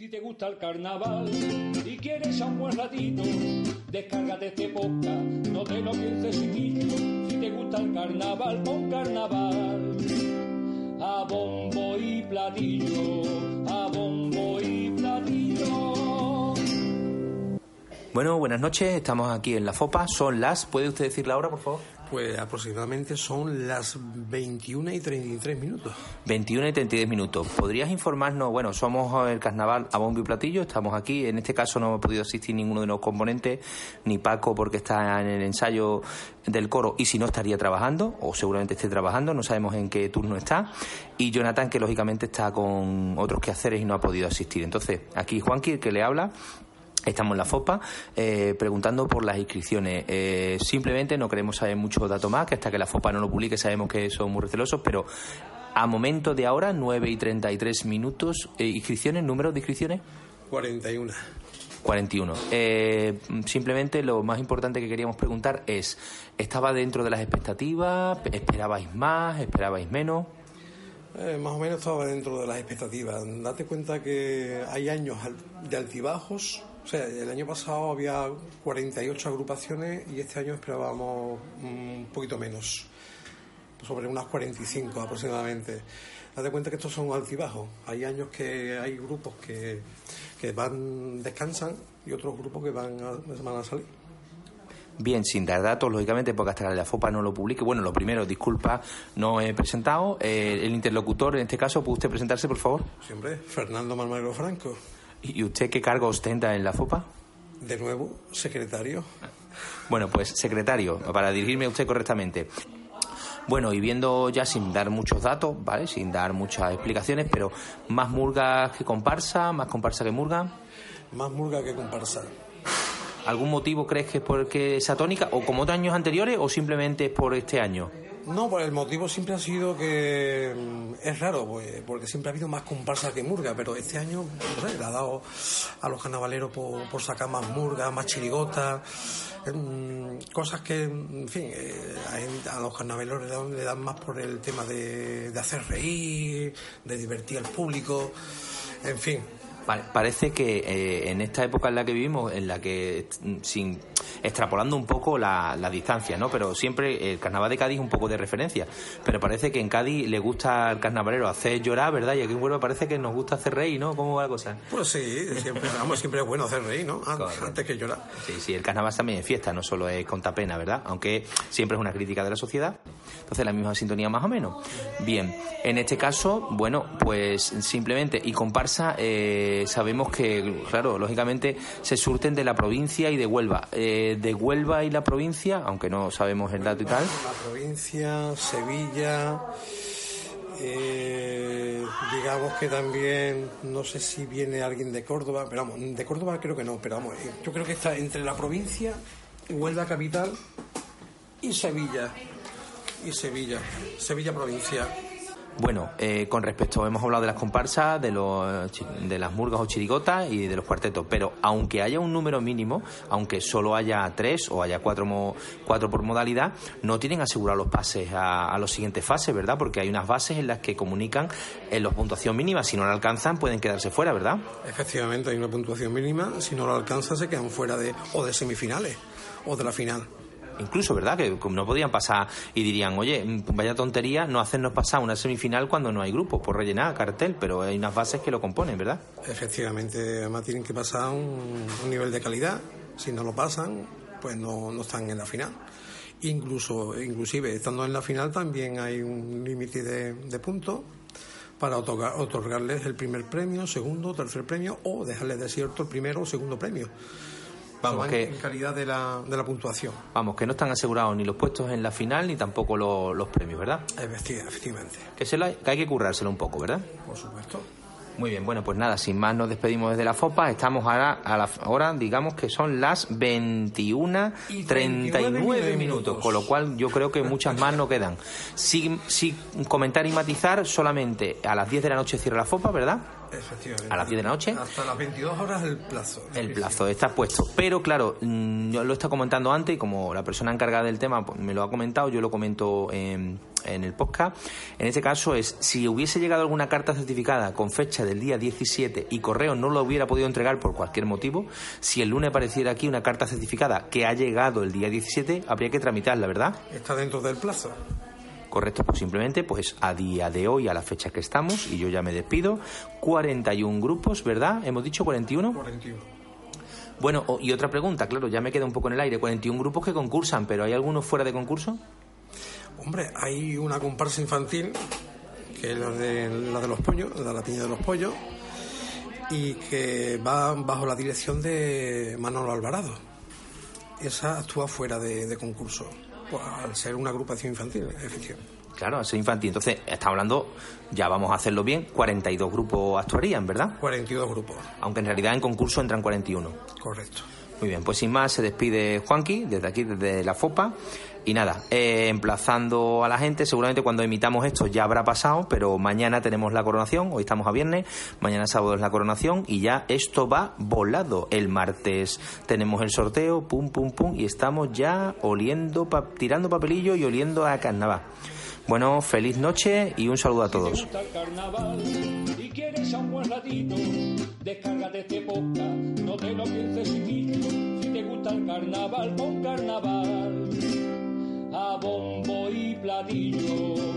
Si te gusta el carnaval y quieres a un buen ratito, descárgate este podcast, no te lo pienses chiquillo. Si te gusta el carnaval, pon carnaval. A bombo y platillo, a bombo y platillo. Bueno, buenas noches, estamos aquí en la FOPA, son las, ¿puede usted decir la hora, por favor? Pues aproximadamente son las 21 y 33 minutos. 21 y 33 minutos. ¿Podrías informarnos? Bueno, somos el carnaval a bombo y platillo, estamos aquí. En este caso no ha podido asistir ninguno de los componentes, ni Paco porque está en el ensayo del coro y si no estaría trabajando, o seguramente esté trabajando, no sabemos en qué turno está. Y Jonathan, que lógicamente está con otros quehaceres y no ha podido asistir. Entonces, aquí Juanqui, el que le habla. Estamos en la FOPA eh, preguntando por las inscripciones. Eh, simplemente no queremos saber mucho dato más, que hasta que la FOPA no lo publique sabemos que son muy recelosos, pero a momento de ahora, 9 y 33 minutos, eh, inscripciones, número de inscripciones. 41. 41. Eh, simplemente lo más importante que queríamos preguntar es, ¿estaba dentro de las expectativas? ¿Esperabais más? ¿Esperabais menos? Eh, más o menos estaba dentro de las expectativas. Date cuenta que hay años de altibajos. O sea, el año pasado había 48 agrupaciones y este año esperábamos un poquito menos, sobre unas 45 aproximadamente. Date cuenta que estos son altibajos. Hay años que hay grupos que, que van, descansan y otros grupos que van a, van a salir. Bien, sin dar datos, lógicamente, porque hasta la FOPA no lo publique. Bueno, lo primero, disculpa, no he presentado. Eh, el interlocutor, en este caso, ¿puede usted presentarse, por favor? Siempre, Fernando Malmagro Franco. ¿Y usted qué cargo ostenta en la FOPA? De nuevo, secretario. Bueno, pues secretario, para dirigirme a usted correctamente. Bueno, y viendo ya sin dar muchos datos, ¿vale? Sin dar muchas explicaciones, pero más murgas que comparsa, más comparsa que murga. Más murga que comparsa. ¿Algún motivo crees que es porque esa tónica, o como otros años anteriores, o simplemente es por este año? No, pues el motivo siempre ha sido que mm, es raro, pues, porque siempre ha habido más comparsa que murga, pero este año no le ha dado a los carnavaleros por, sacar más murga, más chirigotas, mm, cosas que, en fin, eh, a, los carnavaleros le dan, le dan más por el tema de, de hacer reír, de divertir al público, en fin. Parece que eh, en esta época en la que vivimos, en la que, mm, sin extrapolando un poco la, la distancia, ¿no? Pero siempre el carnaval de Cádiz es un poco de referencia. Pero parece que en Cádiz le gusta al carnavalero hacer llorar, ¿verdad? Y aquí en Huelva parece que nos gusta hacer reír, ¿no? ¿Cómo va la cosa? Pues sí, siempre, vamos, siempre es bueno hacer reír, ¿no? Antes que llorar. Sí, sí, el carnaval también es fiesta, no solo es conta pena, ¿verdad? Aunque siempre es una crítica de la sociedad. Entonces, la misma sintonía más o menos. Bien, en este caso, bueno, pues simplemente, y comparsa, eh, sabemos que, claro, lógicamente se surten de la provincia y de Huelva. Eh, de Huelva y la provincia, aunque no sabemos el dato y tal, La provincia, Sevilla, eh, digamos que también, no sé si viene alguien de Córdoba, pero vamos, de Córdoba creo que no, pero vamos, eh, yo creo que está entre la provincia, Huelva capital y Sevilla. Y Sevilla, Sevilla provincia. Bueno, eh, con respecto, hemos hablado de las comparsas, de, los, de las murgas o chirigotas y de los cuartetos, pero aunque haya un número mínimo, aunque solo haya tres o haya cuatro, mo- cuatro por modalidad, no tienen asegurados los pases a, a las siguientes fases, ¿verdad? Porque hay unas bases en las que comunican en la puntuación mínima, si no la alcanzan pueden quedarse fuera, ¿verdad? Efectivamente, hay una puntuación mínima, si no lo alcanzan se quedan fuera de, o de semifinales, o de la final. Incluso, ¿verdad? Que no podían pasar y dirían, oye, mm, vaya tontería no hacernos pasar una semifinal cuando no hay grupos por rellenar cartel, pero hay unas bases que lo componen, ¿verdad? Efectivamente, además tienen que pasar un, nivel de calidad. Si no lo pasan, pues no, no están en la final. Incluso, inclusive, estando en la final también hay un límite de, de puntos para otorgar- otorgarles el primer premio, segundo, tercer premio o dejarles desierto el primero o segundo premio. Vamos, que- en, calidad de la, de la puntuación. Vamos, que no están asegurados ni los puestos en la final ni tampoco lo- los premios, ¿verdad? Efecti- Efectivamente, Que, se lo- que hay que currárselo un poco, ¿verdad? por supuesto. Muy bien, bueno, pues nada, sin más nos despedimos desde la FOPA. Estamos ahora, a la hora, digamos que son las 21 Y 39 39 minutos, con lo cual yo creo que muchas más no quedan. Sin, sin comentar y matizar, solamente a las 10 de la noche cierra la FOPA, ¿verdad? Efectivamente. A las 10 de la noche. Hasta las 22 horas el plazo. El plazo está puesto. Pero claro, mm, yo lo está comentando antes y como la persona encargada del tema pues, me lo ha comentado, yo lo comento en, en el podcast. En este caso es, si hubiese llegado alguna carta certificada con fecha del día 17 y correo no lo hubiera podido entregar por cualquier motivo, si el lunes apareciera aquí una carta certificada que ha llegado el día 17, habría que tramitarla, ¿verdad? Está dentro del plazo. Correcto, pues simplemente, pues a día de hoy, a la fecha que estamos, y yo ya me despido, 41 grupos, ¿verdad? ¿Hemos dicho 41? 41. Bueno, y otra pregunta, claro, ya me queda un poco en el aire, 41 grupos que concursan, pero ¿hay algunos fuera de concurso? Hombre, hay una comparsa infantil, que es la de, la de los pollos, la de la piña de los pollos, y que va bajo la dirección de Manolo Alvarado. Esa actúa fuera de, de concurso, pues, al ser una agrupación infantil, efectivamente. Claro, al ser infantil. Entonces, estamos hablando, ya vamos a hacerlo bien, 42 grupos actuarían, ¿verdad? 42 grupos, Aunque en realidad en concurso entran 41. correcto. Muy bien, pues sin más se despide Juanqui desde aquí, desde la FOPA. Y nada, eh, emplazando a la gente, seguramente cuando emitamos esto ya habrá pasado, pero mañana tenemos la coronación, hoy estamos a viernes, mañana sábado es la coronación y ya esto va volado. El martes tenemos el sorteo, pum, pum, pum, y estamos ya oliendo, pa- tirando papelillo y oliendo a carnaval. Bueno, feliz noche y un saludo a Si te todos. gusta el carnaval y quieres a un buen ratito, descárgate este podcast, no te lo pienses. Si te gusta el carnaval, pon carnaval a bombo y platillo.